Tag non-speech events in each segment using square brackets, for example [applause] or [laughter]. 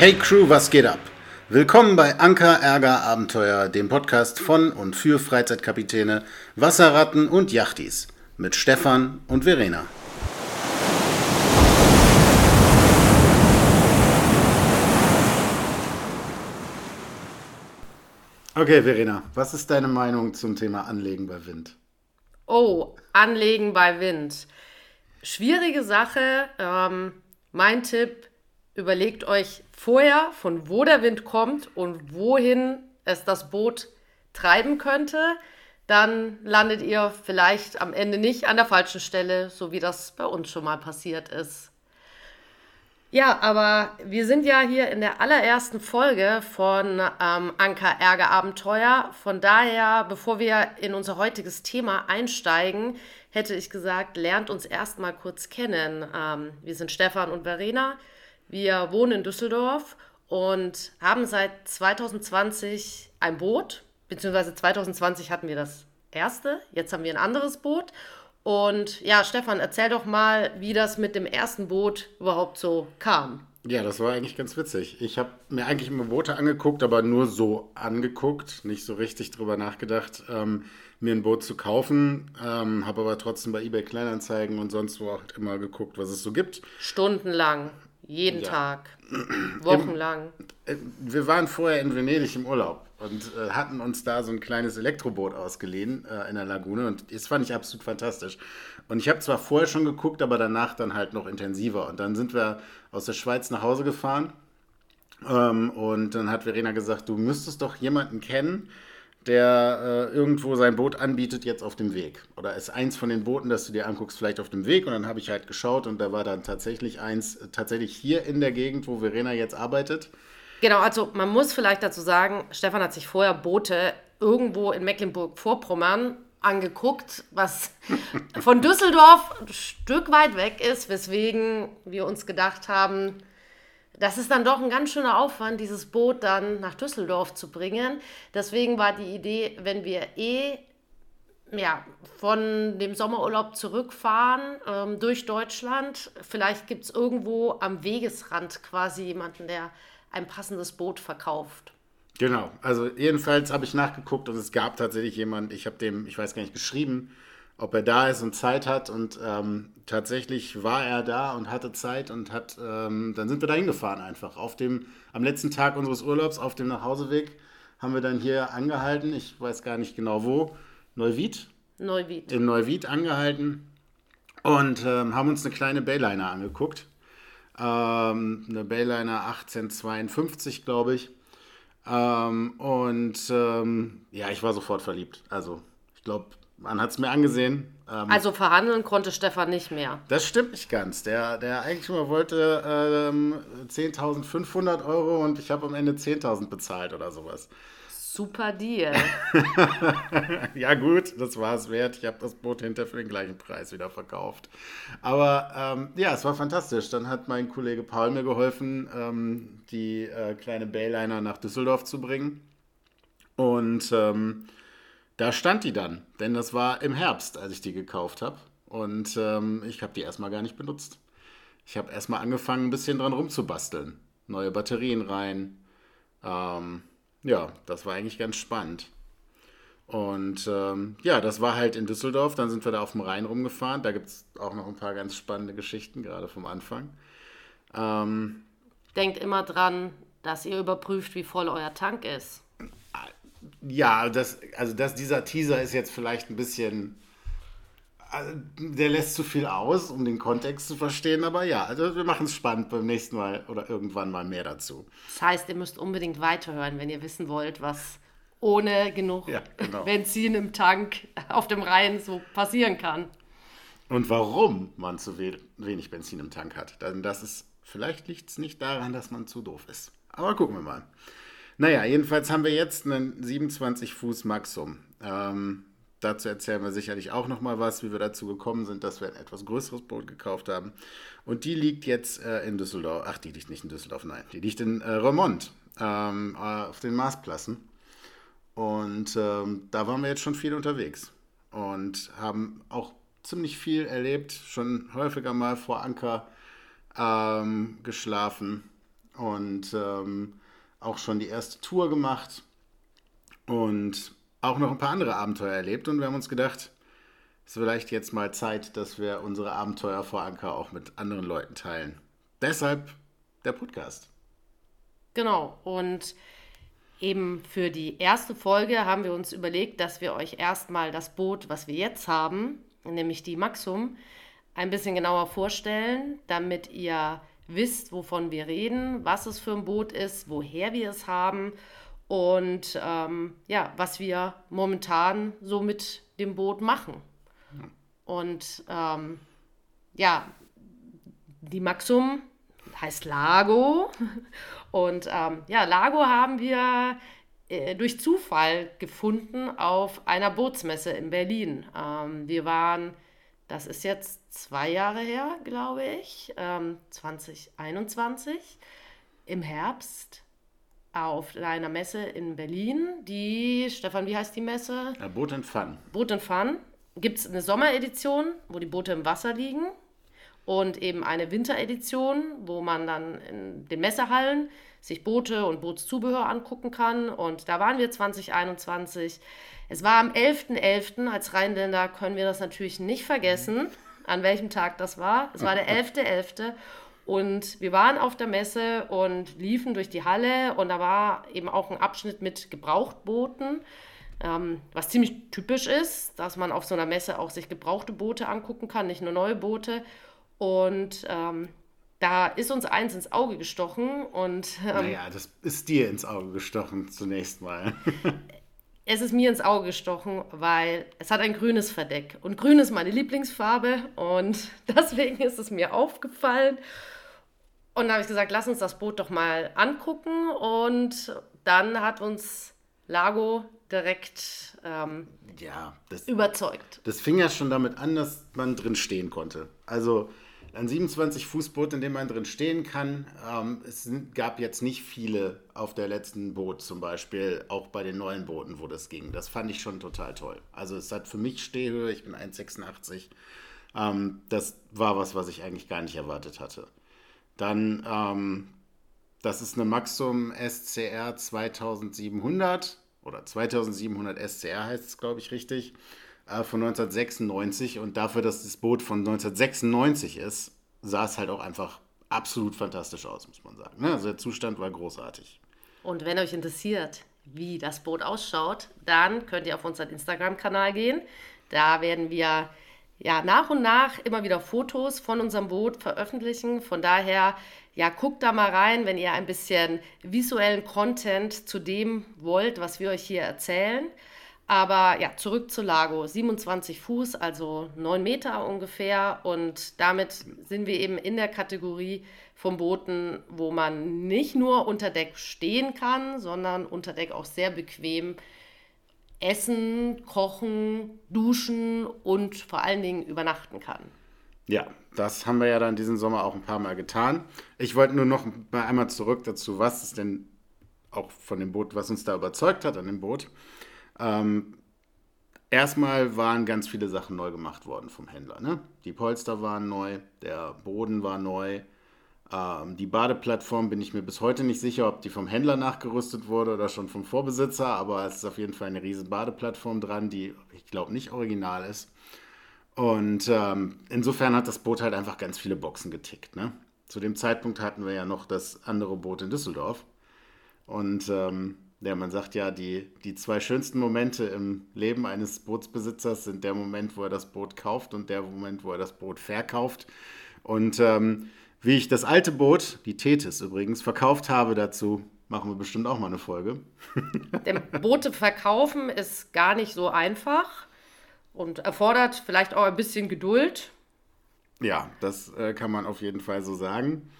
Hey Crew, was geht ab? Willkommen bei Anker Ärger Abenteuer, dem Podcast von und für Freizeitkapitäne, Wasserratten und Yachtis mit Stefan und Verena. Okay, Verena, was ist deine Meinung zum Thema Anlegen bei Wind? Oh, Anlegen bei Wind. Schwierige Sache. Ähm, mein Tipp, überlegt euch vorher, von wo der Wind kommt und wohin es das Boot treiben könnte. Dann landet ihr vielleicht am Ende nicht an der falschen Stelle, so wie das bei uns schon mal passiert ist. Ja, aber wir sind ja hier in der allerersten Folge von ähm, Anker Ärger Abenteuer. Von daher, bevor wir in unser heutiges Thema einsteigen, hätte ich gesagt, lernt uns erstmal kurz kennen. Ähm, wir sind Stefan und Verena. Wir wohnen in Düsseldorf und haben seit 2020 ein Boot, beziehungsweise 2020 hatten wir das erste, jetzt haben wir ein anderes Boot und ja, Stefan, erzähl doch mal, wie das mit dem ersten Boot überhaupt so kam. Ja, das war eigentlich ganz witzig. Ich habe mir eigentlich immer Boote angeguckt, aber nur so angeguckt, nicht so richtig drüber nachgedacht, ähm, mir ein Boot zu kaufen. Ähm, habe aber trotzdem bei eBay Kleinanzeigen und sonst wo auch immer geguckt, was es so gibt. Stundenlang, jeden ja. Tag, [clears throat] wochenlang. Äh, wir waren vorher in Venedig im Urlaub und äh, hatten uns da so ein kleines Elektroboot ausgeliehen äh, in der Lagune und das fand ich absolut fantastisch. Und ich habe zwar vorher schon geguckt, aber danach dann halt noch intensiver. Und dann sind wir aus der Schweiz nach Hause gefahren ähm, und dann hat Verena gesagt, du müsstest doch jemanden kennen, der äh, irgendwo sein Boot anbietet jetzt auf dem Weg. Oder ist eins von den Booten, das du dir anguckst, vielleicht auf dem Weg. Und dann habe ich halt geschaut und da war dann tatsächlich eins, äh, tatsächlich hier in der Gegend, wo Verena jetzt arbeitet. Genau, also man muss vielleicht dazu sagen, Stefan hat sich vorher Boote irgendwo in Mecklenburg-Vorpommern angeguckt, was [laughs] von Düsseldorf ein Stück weit weg ist, weswegen wir uns gedacht haben, das ist dann doch ein ganz schöner Aufwand, dieses Boot dann nach Düsseldorf zu bringen. Deswegen war die Idee, wenn wir eh ja, von dem Sommerurlaub zurückfahren ähm, durch Deutschland, vielleicht gibt es irgendwo am Wegesrand quasi jemanden, der ein passendes Boot verkauft. Genau, also jedenfalls habe ich nachgeguckt und es gab tatsächlich jemanden, ich habe dem, ich weiß gar nicht, geschrieben, ob er da ist und Zeit hat und ähm, tatsächlich war er da und hatte Zeit und hat, ähm, dann sind wir da hingefahren einfach. Auf dem, am letzten Tag unseres Urlaubs, auf dem Nachhauseweg, haben wir dann hier angehalten, ich weiß gar nicht genau wo, Neuwied? Neuwied. In Neuwied angehalten und ähm, haben uns eine kleine Bayliner angeguckt ähm, eine Bayliner 1852, glaube ich. Ähm, und ähm, ja, ich war sofort verliebt. Also, ich glaube, man hat es mir angesehen. Ähm, also verhandeln konnte Stefan nicht mehr. Das stimmt nicht ganz. Der, der Eigentümer wollte ähm, 10.500 Euro und ich habe am Ende 10.000 bezahlt oder sowas. Super Deal. [laughs] ja gut, das war es wert. Ich habe das Boot hinter für den gleichen Preis wieder verkauft. Aber ähm, ja, es war fantastisch. Dann hat mein Kollege Paul mir geholfen, ähm, die äh, kleine Bayliner nach Düsseldorf zu bringen. Und ähm, da stand die dann, denn das war im Herbst, als ich die gekauft habe. Und ähm, ich habe die erstmal gar nicht benutzt. Ich habe erstmal angefangen, ein bisschen dran rumzubasteln. Neue Batterien rein. Ähm, ja, das war eigentlich ganz spannend. Und ähm, ja, das war halt in Düsseldorf. Dann sind wir da auf dem Rhein rumgefahren. Da gibt es auch noch ein paar ganz spannende Geschichten, gerade vom Anfang. Ähm, Denkt immer dran, dass ihr überprüft, wie voll euer Tank ist. Ja, das, also das, dieser Teaser ist jetzt vielleicht ein bisschen also, der lässt zu viel aus, um den Kontext zu verstehen, aber ja, also wir machen es spannend beim nächsten Mal oder irgendwann mal mehr dazu. Das heißt, ihr müsst unbedingt weiterhören, wenn ihr wissen wollt, was ohne genug ja, genau. Benzin im Tank auf dem Rhein so passieren kann. Und warum man zu wenig Benzin im Tank hat. Denn das ist, vielleicht liegt es nicht daran, dass man zu doof ist. Aber gucken wir mal. Naja, jedenfalls haben wir jetzt einen 27 Fuß Maxum. Ähm, Dazu erzählen wir sicherlich auch noch mal was, wie wir dazu gekommen sind, dass wir ein etwas größeres Boot gekauft haben. Und die liegt jetzt äh, in Düsseldorf. Ach, die liegt nicht in Düsseldorf, nein. Die liegt in äh, Remont ähm, äh, auf den Marsplassen. Und ähm, da waren wir jetzt schon viel unterwegs und haben auch ziemlich viel erlebt, schon häufiger mal vor Anker ähm, geschlafen. und ähm, auch schon die erste Tour gemacht und auch noch ein paar andere Abenteuer erlebt. Und wir haben uns gedacht, es ist vielleicht jetzt mal Zeit, dass wir unsere Abenteuer vor Anker auch mit anderen Leuten teilen. Deshalb der Podcast. Genau. Und eben für die erste Folge haben wir uns überlegt, dass wir euch erstmal das Boot, was wir jetzt haben, nämlich die Maxum, ein bisschen genauer vorstellen, damit ihr wisst, wovon wir reden, was es für ein Boot ist, woher wir es haben und ähm, ja, was wir momentan so mit dem Boot machen. Und ähm, ja, die Maxum heißt Lago. [laughs] Und ähm, ja, Lago haben wir äh, durch Zufall gefunden auf einer Bootsmesse in Berlin. Ähm, wir waren, das ist jetzt zwei Jahre her, glaube ich, ähm, 2021, im Herbst auf einer Messe in Berlin. Die, Stefan, wie heißt die Messe? Ja, Boot and Fun. Boot and Fun. Gibt es eine Sommeredition, wo die Boote im Wasser liegen und eben eine Winteredition, wo man dann in den Messehallen sich Boote und Bootszubehör angucken kann. Und da waren wir 2021. Es war am 11.11. .11. Als Rheinländer können wir das natürlich nicht vergessen, an welchem Tag das war. Es war der [laughs] 11.11. .11. Und wir waren auf der Messe und liefen durch die Halle und da war eben auch ein Abschnitt mit Gebrauchtbooten, ähm, was ziemlich typisch ist, dass man auf so einer Messe auch sich gebrauchte Boote angucken kann, nicht nur neue Boote. Und ähm, da ist uns eins ins Auge gestochen und. Ähm, naja, das ist dir ins Auge gestochen zunächst mal. [laughs] es ist mir ins Auge gestochen, weil es hat ein grünes Verdeck. Und grün ist meine Lieblingsfarbe und [laughs] deswegen ist es mir aufgefallen. Und da habe ich gesagt, lass uns das Boot doch mal angucken. Und dann hat uns Lago direkt ähm, ja, das, überzeugt. Das fing ja schon damit an, dass man drin stehen konnte. Also ein 27-Fuß-Boot, in dem man drin stehen kann. Ähm, es gab jetzt nicht viele auf der letzten Boot zum Beispiel, auch bei den neuen Booten, wo das ging. Das fand ich schon total toll. Also es hat für mich Stehhöhe, ich bin 1,86. Ähm, das war was, was ich eigentlich gar nicht erwartet hatte. Dann, ähm, das ist eine Maxum SCR 2700 oder 2700 SCR heißt es, glaube ich, richtig äh, von 1996 und dafür, dass das Boot von 1996 ist, sah es halt auch einfach absolut fantastisch aus, muss man sagen. Ne? Also der Zustand war großartig. Und wenn euch interessiert, wie das Boot ausschaut, dann könnt ihr auf unseren Instagram-Kanal gehen. Da werden wir ja nach und nach immer wieder Fotos von unserem Boot veröffentlichen. Von daher, ja, guckt da mal rein, wenn ihr ein bisschen visuellen Content zu dem wollt, was wir euch hier erzählen. Aber ja, zurück zu Lago. 27 Fuß, also 9 Meter ungefähr. Und damit sind wir eben in der Kategorie von Booten, wo man nicht nur unter Deck stehen kann, sondern unter Deck auch sehr bequem essen, kochen, duschen und vor allen Dingen übernachten kann. Ja, das haben wir ja dann diesen Sommer auch ein paar Mal getan. Ich wollte nur noch mal einmal zurück dazu, was ist denn auch von dem Boot, was uns da überzeugt hat an dem Boot. Ähm, erstmal waren ganz viele Sachen neu gemacht worden vom Händler. Ne? Die Polster waren neu, der Boden war neu. Ähm, die Badeplattform bin ich mir bis heute nicht sicher, ob die vom Händler nachgerüstet wurde oder schon vom Vorbesitzer, aber es ist auf jeden Fall eine riesen Badeplattform dran, die ich glaube nicht original ist. Und ähm, insofern hat das Boot halt einfach ganz viele Boxen getickt. Ne? Zu dem Zeitpunkt hatten wir ja noch das andere Boot in Düsseldorf. Und ähm, ja, man sagt ja, die, die zwei schönsten Momente im Leben eines Bootsbesitzers sind der Moment, wo er das Boot kauft und der Moment, wo er das Boot verkauft. Und ähm, wie ich das alte Boot, die Tethys übrigens, verkauft habe, dazu machen wir bestimmt auch mal eine Folge. [laughs] Denn Boote verkaufen ist gar nicht so einfach und erfordert vielleicht auch ein bisschen Geduld. Ja, das äh, kann man auf jeden Fall so sagen.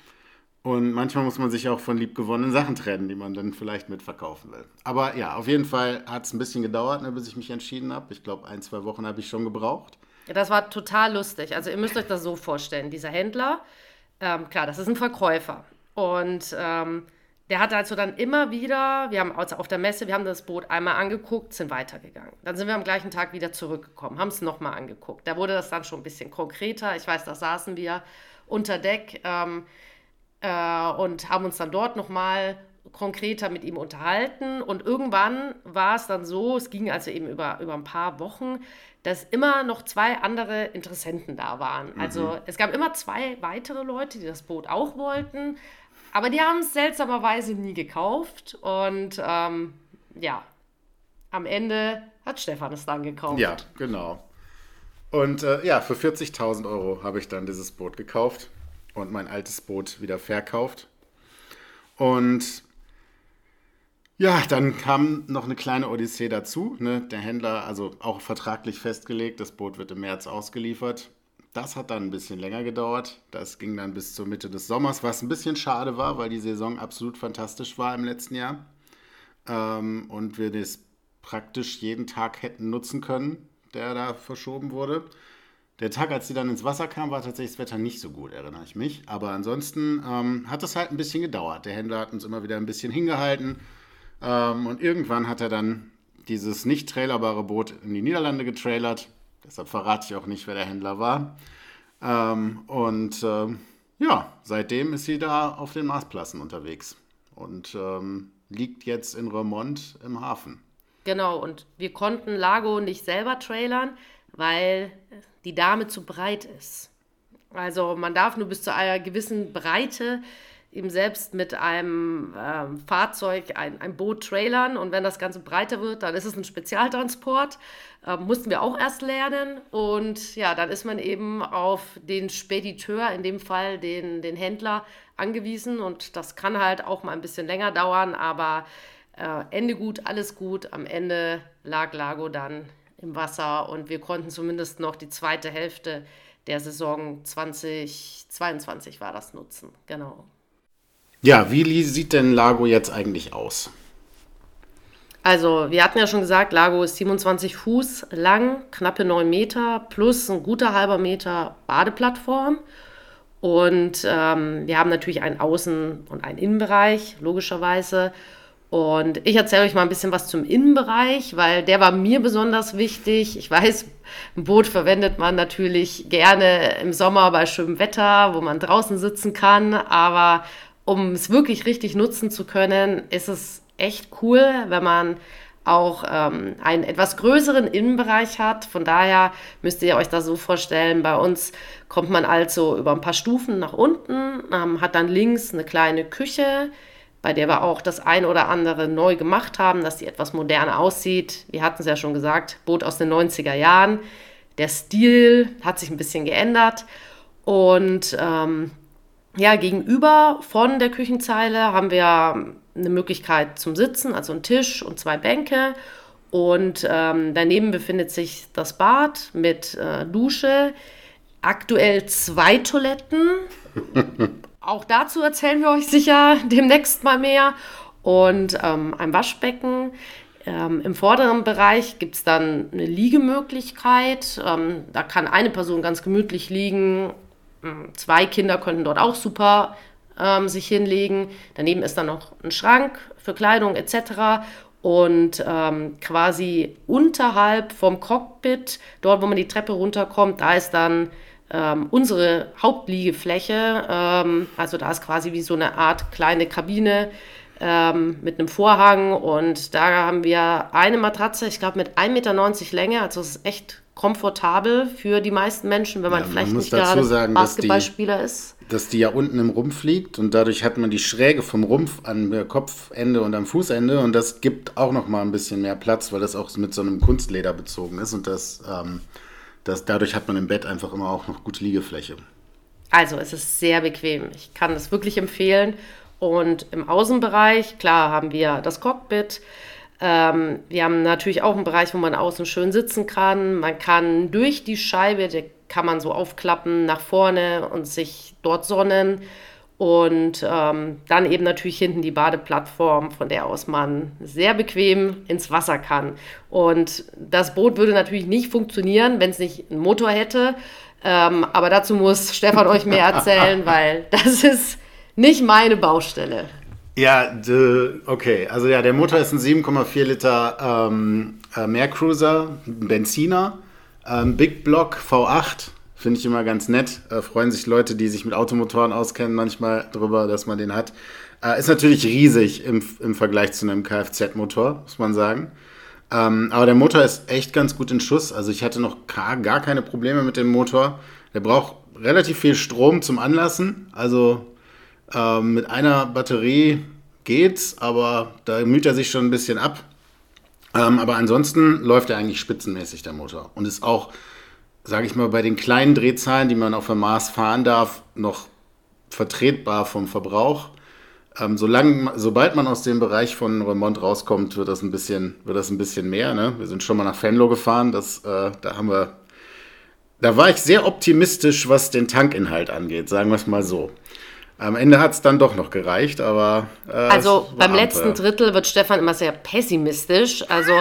Und manchmal muss man sich auch von liebgewonnenen Sachen trennen, die man dann vielleicht mitverkaufen will. Aber ja, auf jeden Fall hat es ein bisschen gedauert, ne, bis ich mich entschieden habe. Ich glaube, ein, zwei Wochen habe ich schon gebraucht. Ja, das war total lustig. Also ihr müsst euch das so vorstellen. Dieser Händler, ähm, klar, das ist ein Verkäufer. Und ähm, der hat also dann immer wieder, wir haben also auf der Messe, wir haben das Boot einmal angeguckt, sind weitergegangen. Dann sind wir am gleichen Tag wieder zurückgekommen, haben es nochmal angeguckt. Da wurde das dann schon ein bisschen konkreter. Ich weiß, da saßen wir unter Deck. Ähm, äh, und haben uns dann dort nochmal konkreter mit ihm unterhalten. Und irgendwann war es dann so, es ging also eben über, über ein paar Wochen, dass immer noch zwei andere Interessenten da waren. Mhm. Also es gab immer zwei weitere Leute, die das Boot auch wollten, aber die haben es seltsamerweise nie gekauft. Und ähm, ja, am Ende hat Stefan es dann gekauft. Ja, genau. Und äh, ja, für 40.000 Euro habe ich dann dieses Boot gekauft und mein altes Boot wieder verkauft. Und ja, dann kam noch eine kleine Odyssee dazu. Ne? Der Händler, also auch vertraglich festgelegt, das Boot wird im März ausgeliefert. Das hat dann ein bisschen länger gedauert. Das ging dann bis zur Mitte des Sommers, was ein bisschen schade war, weil die Saison absolut fantastisch war im letzten Jahr. Ähm, und wir das praktisch jeden Tag hätten nutzen können, der da verschoben wurde. Der Tag, als sie dann ins Wasser kam, war tatsächlich das Wetter nicht so gut, erinnere ich mich. Aber ansonsten ähm, hat es halt ein bisschen gedauert. Der Händler hat uns immer wieder ein bisschen hingehalten. Ähm, und irgendwann hat er dann dieses nicht trailerbare Boot in die Niederlande getrailert. Deshalb verrate ich auch nicht, wer der Händler war. Ähm, und äh, ja, seitdem ist sie da auf den Marsplassen unterwegs und ähm, liegt jetzt in Remont im Hafen. Genau, und wir konnten Lago nicht selber trailern, weil die Dame zu breit ist. Also man darf nur bis zu einer gewissen Breite eben selbst mit einem ähm, Fahrzeug ein, ein Boot trailern und wenn das Ganze breiter wird, dann ist es ein Spezialtransport. Ähm, mussten wir auch erst lernen und ja, dann ist man eben auf den Spediteur, in dem Fall den, den Händler, angewiesen und das kann halt auch mal ein bisschen länger dauern, aber äh, Ende gut, alles gut. Am Ende lag Lago dann im Wasser und wir konnten zumindest noch die zweite Hälfte der Saison 2022 war das nutzen. Genau. Ja, wie sieht denn Lago jetzt eigentlich aus? Also, wir hatten ja schon gesagt, Lago ist 27 Fuß lang, knappe 9 Meter plus ein guter halber Meter Badeplattform. Und ähm, wir haben natürlich einen Außen- und einen Innenbereich, logischerweise. Und ich erzähle euch mal ein bisschen was zum Innenbereich, weil der war mir besonders wichtig. Ich weiß, ein Boot verwendet man natürlich gerne im Sommer bei schönem Wetter, wo man draußen sitzen kann. Aber um es wirklich richtig nutzen zu können, ist es echt cool, wenn man auch ähm, einen etwas größeren Innenbereich hat. Von daher müsst ihr euch das so vorstellen. Bei uns kommt man also über ein paar Stufen nach unten, ähm, hat dann links eine kleine Küche bei der wir auch das ein oder andere neu gemacht haben, dass die etwas moderner aussieht. Wir hatten es ja schon gesagt, Boot aus den 90er Jahren. Der Stil hat sich ein bisschen geändert. Und ähm, ja, gegenüber von der Küchenzeile haben wir eine Möglichkeit zum Sitzen, also einen Tisch und zwei Bänke. Und ähm, daneben befindet sich das Bad mit äh, Dusche, aktuell zwei Toiletten. [laughs] Auch dazu erzählen wir euch sicher [laughs] demnächst mal mehr. Und ähm, ein Waschbecken. Ähm, Im vorderen Bereich gibt es dann eine Liegemöglichkeit. Ähm, da kann eine Person ganz gemütlich liegen. Ähm, zwei Kinder könnten dort auch super ähm, sich hinlegen. Daneben ist dann noch ein Schrank für Kleidung etc. Und ähm, quasi unterhalb vom Cockpit, dort wo man die Treppe runterkommt, da ist dann ähm, unsere Hauptliegefläche, ähm, also da ist quasi wie so eine Art kleine Kabine ähm, mit einem Vorhang und da haben wir eine Matratze, ich glaube mit 1,90 Meter Länge, also es ist echt komfortabel für die meisten Menschen, wenn man ja, vielleicht man nicht gerade sagen, Basketballspieler ist. Dass die ja unten im Rumpf liegt und dadurch hat man die Schräge vom Rumpf an der Kopfende und am Fußende und das gibt auch noch mal ein bisschen mehr Platz, weil das auch mit so einem Kunstleder bezogen ist und das ähm, das, dadurch hat man im Bett einfach immer auch noch gute Liegefläche. Also es ist sehr bequem. Ich kann das wirklich empfehlen. Und im Außenbereich, klar, haben wir das Cockpit. Ähm, wir haben natürlich auch einen Bereich, wo man außen schön sitzen kann. Man kann durch die Scheibe, die kann man so aufklappen nach vorne und sich dort sonnen. Und ähm, dann eben natürlich hinten die Badeplattform, von der aus man sehr bequem ins Wasser kann. Und das Boot würde natürlich nicht funktionieren, wenn es nicht einen Motor hätte. Ähm, aber dazu muss Stefan euch mehr erzählen, [laughs] weil das ist nicht meine Baustelle. Ja, okay. Also ja, der Motor ist ein 7,4 Liter ähm, äh, Meercruiser, Benziner, ähm, Big Block V8 Finde ich immer ganz nett. Äh, freuen sich Leute, die sich mit Automotoren auskennen, manchmal drüber, dass man den hat. Äh, ist natürlich riesig im, im Vergleich zu einem Kfz-Motor, muss man sagen. Ähm, aber der Motor ist echt ganz gut in Schuss. Also ich hatte noch gar, gar keine Probleme mit dem Motor. Der braucht relativ viel Strom zum Anlassen. Also ähm, mit einer Batterie geht's, aber da müht er sich schon ein bisschen ab. Ähm, aber ansonsten läuft er eigentlich spitzenmäßig, der Motor. Und ist auch, sage ich mal, bei den kleinen Drehzahlen, die man auf der Mars fahren darf, noch vertretbar vom Verbrauch. Ähm, solange, sobald man aus dem Bereich von Remont rauskommt, wird das ein bisschen, wird das ein bisschen mehr. Ne? Wir sind schon mal nach Venlo gefahren, das, äh, da haben wir, da war ich sehr optimistisch, was den Tankinhalt angeht, sagen wir es mal so. Am Ende hat es dann doch noch gereicht, aber. Äh, also beim Abenteuer. letzten Drittel wird Stefan immer sehr pessimistisch. Also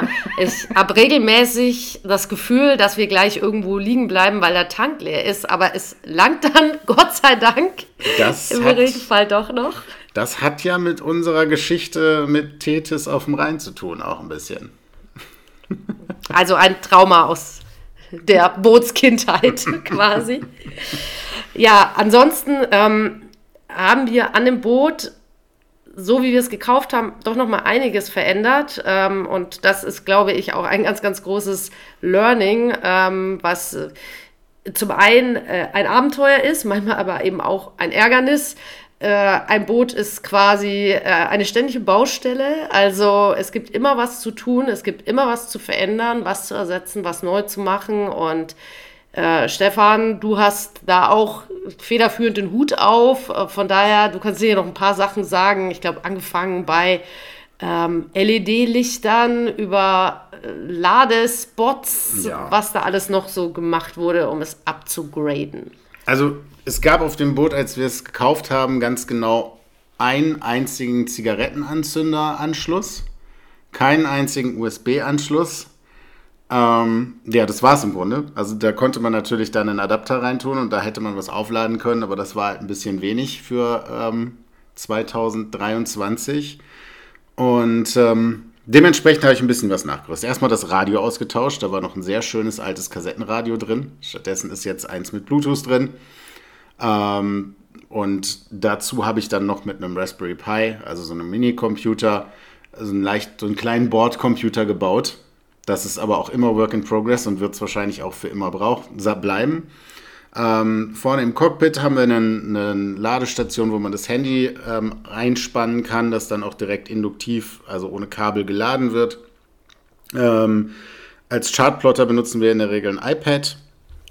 ich [laughs] habe regelmäßig das Gefühl, dass wir gleich irgendwo liegen bleiben, weil der Tank leer ist. Aber es langt dann, [laughs] Gott sei Dank, das im Regelfall doch noch. Das hat ja mit unserer Geschichte mit Tethys auf dem Rhein zu tun, auch ein bisschen. [laughs] Also ein Trauma aus der Bootskindheit quasi. Ja, ansonsten. Ähm, haben wir an dem Boot, so wie wir es gekauft haben, doch noch mal einiges verändert. Ähm, und das ist, glaube ich, auch ein ganz, ganz großes Learning, ähm, was äh, zum einen äh, ein Abenteuer ist, manchmal aber eben auch ein Ärgernis. Äh, ein Boot ist quasi eine ständige Baustelle. Also es gibt immer was zu tun, es gibt immer was zu verändern, was zu ersetzen, was neu zu machen. Und äh, Stefan, du hast da auch federführend den Hut auf. Äh, von daher, du kannst dir noch ein paar Sachen sagen. Ich glaube, angefangen bei ähm, LED-Lichtern, über äh, Ladespots, ja. was da alles noch so gemacht wurde, um es abzugraden. Also es gab auf dem Boot, als wir es gekauft haben, ganz genau einen einzigen Zigarettenanzünderanschluss, keinen einzigen USB-Anschluss ähm, ja, das war es im Grunde. Also da konnte man natürlich dann einen Adapter reintun und da hätte man was aufladen können, aber das war halt ein bisschen wenig für ähm, 2023. Und ähm, dementsprechend habe ich ein bisschen was nachgerüstet. Erstmal das Radio ausgetauscht, da war noch ein sehr schönes altes Kassettenradio drin. Stattdessen ist jetzt eins mit Bluetooth drin. Ähm, und dazu habe ich dann noch mit einem Raspberry Pi, also so einem Minicomputer, also einen leicht, so einen kleinen Bordcomputer gebaut das ist aber auch immer Work in Progress und wird es wahrscheinlich auch für immer brauchen, bleiben. Ähm, vorne im Cockpit haben wir eine, eine Ladestation, wo man das Handy ähm, einspannen kann, das dann auch direkt induktiv, also ohne Kabel geladen wird. Ähm, als Chartplotter benutzen wir in der Regel ein iPad,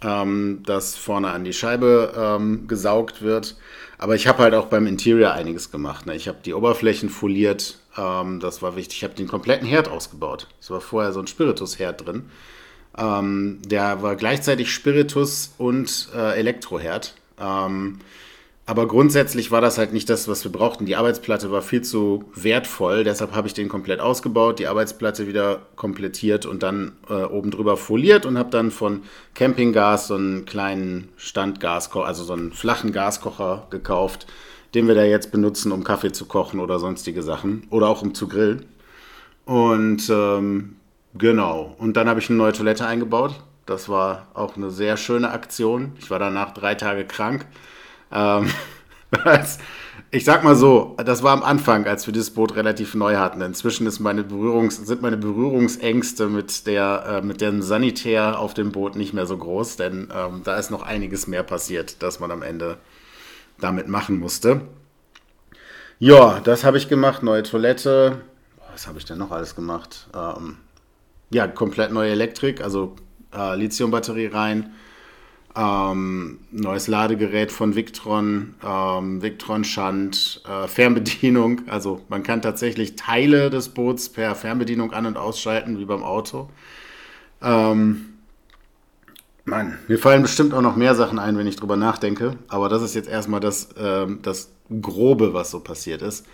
ähm, das vorne an die Scheibe ähm, gesaugt wird. Aber ich habe halt auch beim Interior einiges gemacht. Ne? Ich habe die Oberflächen foliert, ähm, das war wichtig. Ich habe den kompletten Herd ausgebaut. Es war vorher so ein Spiritusherd drin. Ähm, der war gleichzeitig Spiritus und äh, Elektroherd. Ähm, aber grundsätzlich war das halt nicht das, was wir brauchten. Die Arbeitsplatte war viel zu wertvoll, deshalb habe ich den komplett ausgebaut, die Arbeitsplatte wieder komplettiert und dann äh, oben drüber foliert und habe dann von Campinggas so einen kleinen Standgaskocher, also so einen flachen Gaskocher gekauft, den wir da jetzt benutzen, um Kaffee zu kochen oder sonstige Sachen oder auch um zu grillen. Und ähm, genau, und dann habe ich eine neue Toilette eingebaut. Das war auch eine sehr schöne Aktion. Ich war danach drei Tage krank. Ähm, [laughs] ich sag mal so, das war am Anfang, als wir dieses Boot relativ neu hatten. Inzwischen meine sind meine Berührungsängste mit, der, äh, mit dem Sanitär auf dem Boot nicht mehr so groß, denn ähm, da ist noch einiges mehr passiert, dass man am Ende damit machen musste. Ja, das habe ich gemacht. Neue Toilette. Was habe ich denn noch alles gemacht? Ähm, ja, komplett neue Elektrik, also äh, Lithium-Batterie rein. Ähm, neues Ladegerät von Victron, ähm, Victron Schand, äh, Fernbedienung. Also man kann tatsächlich Teile des Boots per Fernbedienung an- und ausschalten, wie beim Auto. Ähm, Mann, mir fallen bestimmt auch noch mehr Sachen ein, wenn ich drüber nachdenke. Aber das ist jetzt erstmal das, ähm, das Grobe, was so passiert ist.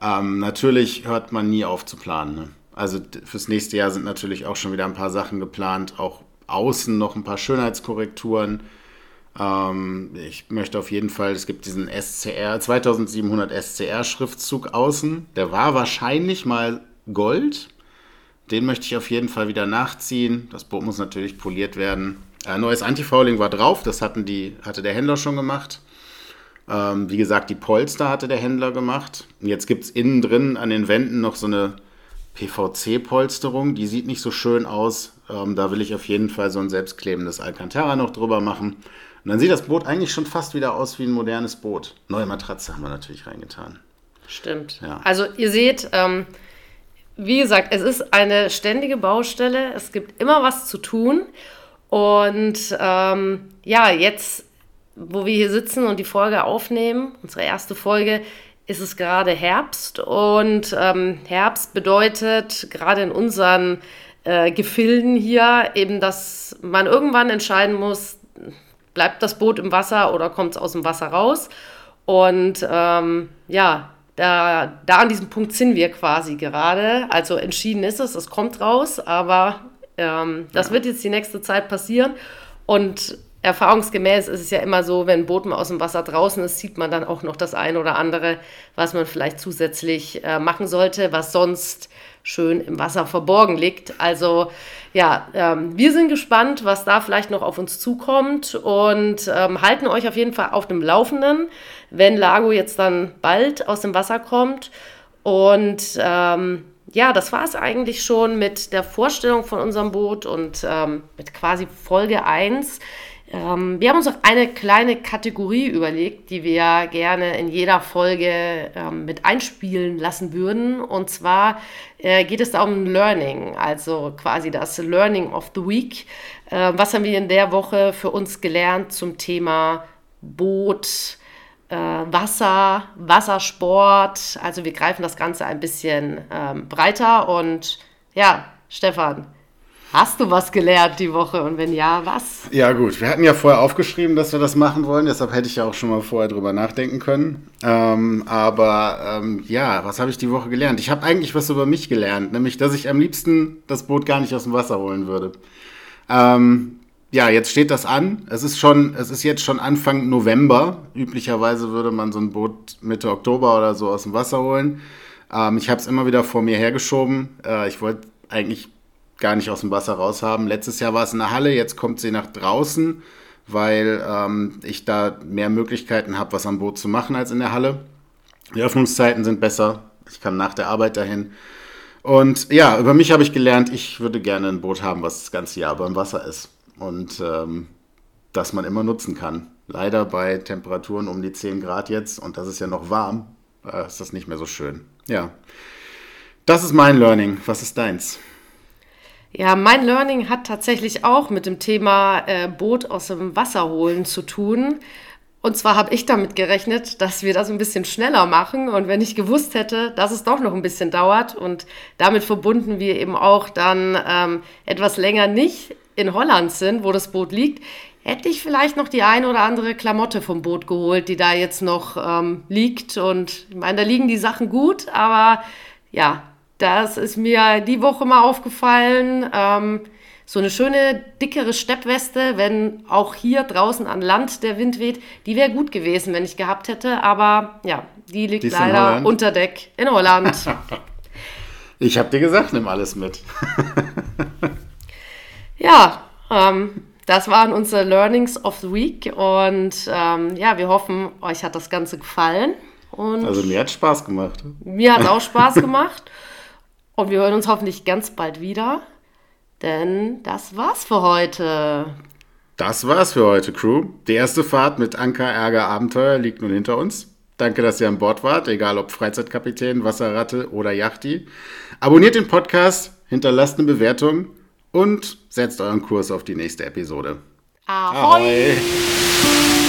Ähm, natürlich hört man nie auf zu planen. Ne? Also fürs nächste Jahr sind natürlich auch schon wieder ein paar Sachen geplant. Auch außen noch ein paar Schönheitskorrekturen. Ähm, ich möchte auf jeden Fall, es gibt diesen SCR, 2700 SCR-Schriftzug außen. Der war wahrscheinlich mal Gold. Den möchte ich auf jeden Fall wieder nachziehen. Das Boot muss natürlich poliert werden. Äh, neues Antifouling war drauf, das hatten die, hatte der Händler schon gemacht. Ähm, wie gesagt, die Polster hatte der Händler gemacht. Und jetzt gibt es innen drin an den Wänden noch so eine PVC-Polsterung. Die sieht nicht so schön aus. Ähm, da will ich auf jeden Fall so ein selbstklebendes Alcantara noch drüber machen. Und dann sieht das Boot eigentlich schon fast wieder aus wie ein modernes Boot. Neue Matratze haben wir natürlich reingetan. Stimmt. Ja. Also ihr seht, ähm, wie gesagt, es ist eine ständige Baustelle. Es gibt immer was zu tun. Und ähm, ja, jetzt, wo wir hier sitzen und die Folge aufnehmen, unsere erste Folge, ist es gerade Herbst. Und ähm, Herbst bedeutet gerade in unseren äh, Gefilden hier eben, dass man irgendwann entscheiden muss, bleibt das Boot im Wasser oder kommt es aus dem Wasser raus? Und ähm, ja, da, da an diesem Punkt sind wir quasi gerade. Also entschieden ist es, es kommt raus, aber ähm, das ja. wird jetzt die nächste Zeit passieren. Und erfahrungsgemäß ist es ja immer so, wenn ein Boot mal aus dem Wasser draußen ist, sieht man dann auch noch das eine oder andere, was man vielleicht zusätzlich äh, machen sollte, was sonst schön im Wasser verborgen liegt. Also ja, ähm, wir sind gespannt, was da vielleicht noch auf uns zukommt und ähm, halten euch auf jeden Fall auf dem Laufenden, wenn Lago jetzt dann bald aus dem Wasser kommt. Und ähm, ja, das war es eigentlich schon mit der Vorstellung von unserem Boot und ähm, mit quasi Folge 1. Ähm, wir haben uns noch eine kleine Kategorie überlegt, die wir gerne in jeder Folge ähm, mit einspielen lassen würden. Und zwar äh, geht es da um Learning, also quasi das Learning of the Week. Äh, was haben wir in der Woche für uns gelernt zum Thema Boot, äh, Wasser, Wassersport? Also wir greifen das Ganze ein bisschen ähm, breiter und ja, Stefan, Hast du was gelernt die Woche und wenn ja, was? Ja gut, wir hatten ja vorher aufgeschrieben, dass wir das machen wollen, deshalb hätte ich ja auch schon mal vorher drüber nachdenken können. Ähm, aber ähm, ja, was habe ich die Woche gelernt? Ich habe eigentlich was über mich gelernt, nämlich, dass ich am liebsten das Boot gar nicht aus dem Wasser holen würde. Ähm, ja, jetzt steht das an. Es ist schon, es ist jetzt schon Anfang November. Üblicherweise würde man so ein Boot Mitte Oktober oder so aus dem Wasser holen. Ähm, ich habe es immer wieder vor mir hergeschoben. Äh, ich wollte eigentlich gar nicht aus dem Wasser raus haben. Letztes Jahr war es in der Halle, jetzt kommt sie nach draußen, weil ähm, ich da mehr Möglichkeiten habe, was am Boot zu machen als in der Halle. Die Öffnungszeiten sind besser. Ich kann nach der Arbeit dahin. Und ja, über mich habe ich gelernt, ich würde gerne ein Boot haben, was das ganze Jahr beim Wasser ist. Und ähm, das man immer nutzen kann. Leider bei Temperaturen um die 10 Grad jetzt und das ist ja noch warm, äh, ist das nicht mehr so schön. Ja. Das ist mein Learning. Was ist deins? Ja, mein Learning hat tatsächlich auch mit dem Thema äh, Boot aus dem Wasser holen zu tun. Und zwar habe ich damit gerechnet, dass wir das ein bisschen schneller machen. Und wenn ich gewusst hätte, dass es doch noch ein bisschen dauert und damit verbunden wir eben auch dann ähm, etwas länger nicht in Holland sind, wo das Boot liegt, hätte ich vielleicht noch die ein oder andere Klamotte vom Boot geholt, die da jetzt noch ähm, liegt. Und ich meine, da liegen die Sachen gut, aber ja, das ist mir die Woche mal aufgefallen. Ähm, so eine schöne, dickere Steppweste, wenn auch hier draußen an Land der Wind weht, die wäre gut gewesen, wenn ich gehabt hätte. Aber ja, die liegt die leider unter Deck in Holland. [laughs] ich habe dir gesagt, nimm alles mit. [laughs] ja, ähm, das waren unsere Learnings of the Week. Und ähm, ja, wir hoffen, euch hat das Ganze gefallen. Und also mir hat Spaß gemacht. Mir hat auch Spaß [laughs] gemacht. Und wir hören uns hoffentlich ganz bald wieder, denn das war's für heute. Das war's für heute, Crew. Die erste Fahrt mit Anker, Ärger, Abenteuer liegt nun hinter uns. Danke, dass ihr an Bord wart, egal ob Freizeitkapitän, Wasserratte oder Yachty. Abonniert den Podcast, hinterlasst eine Bewertung und setzt euren Kurs auf die nächste Episode. Ahoi! Ahoi.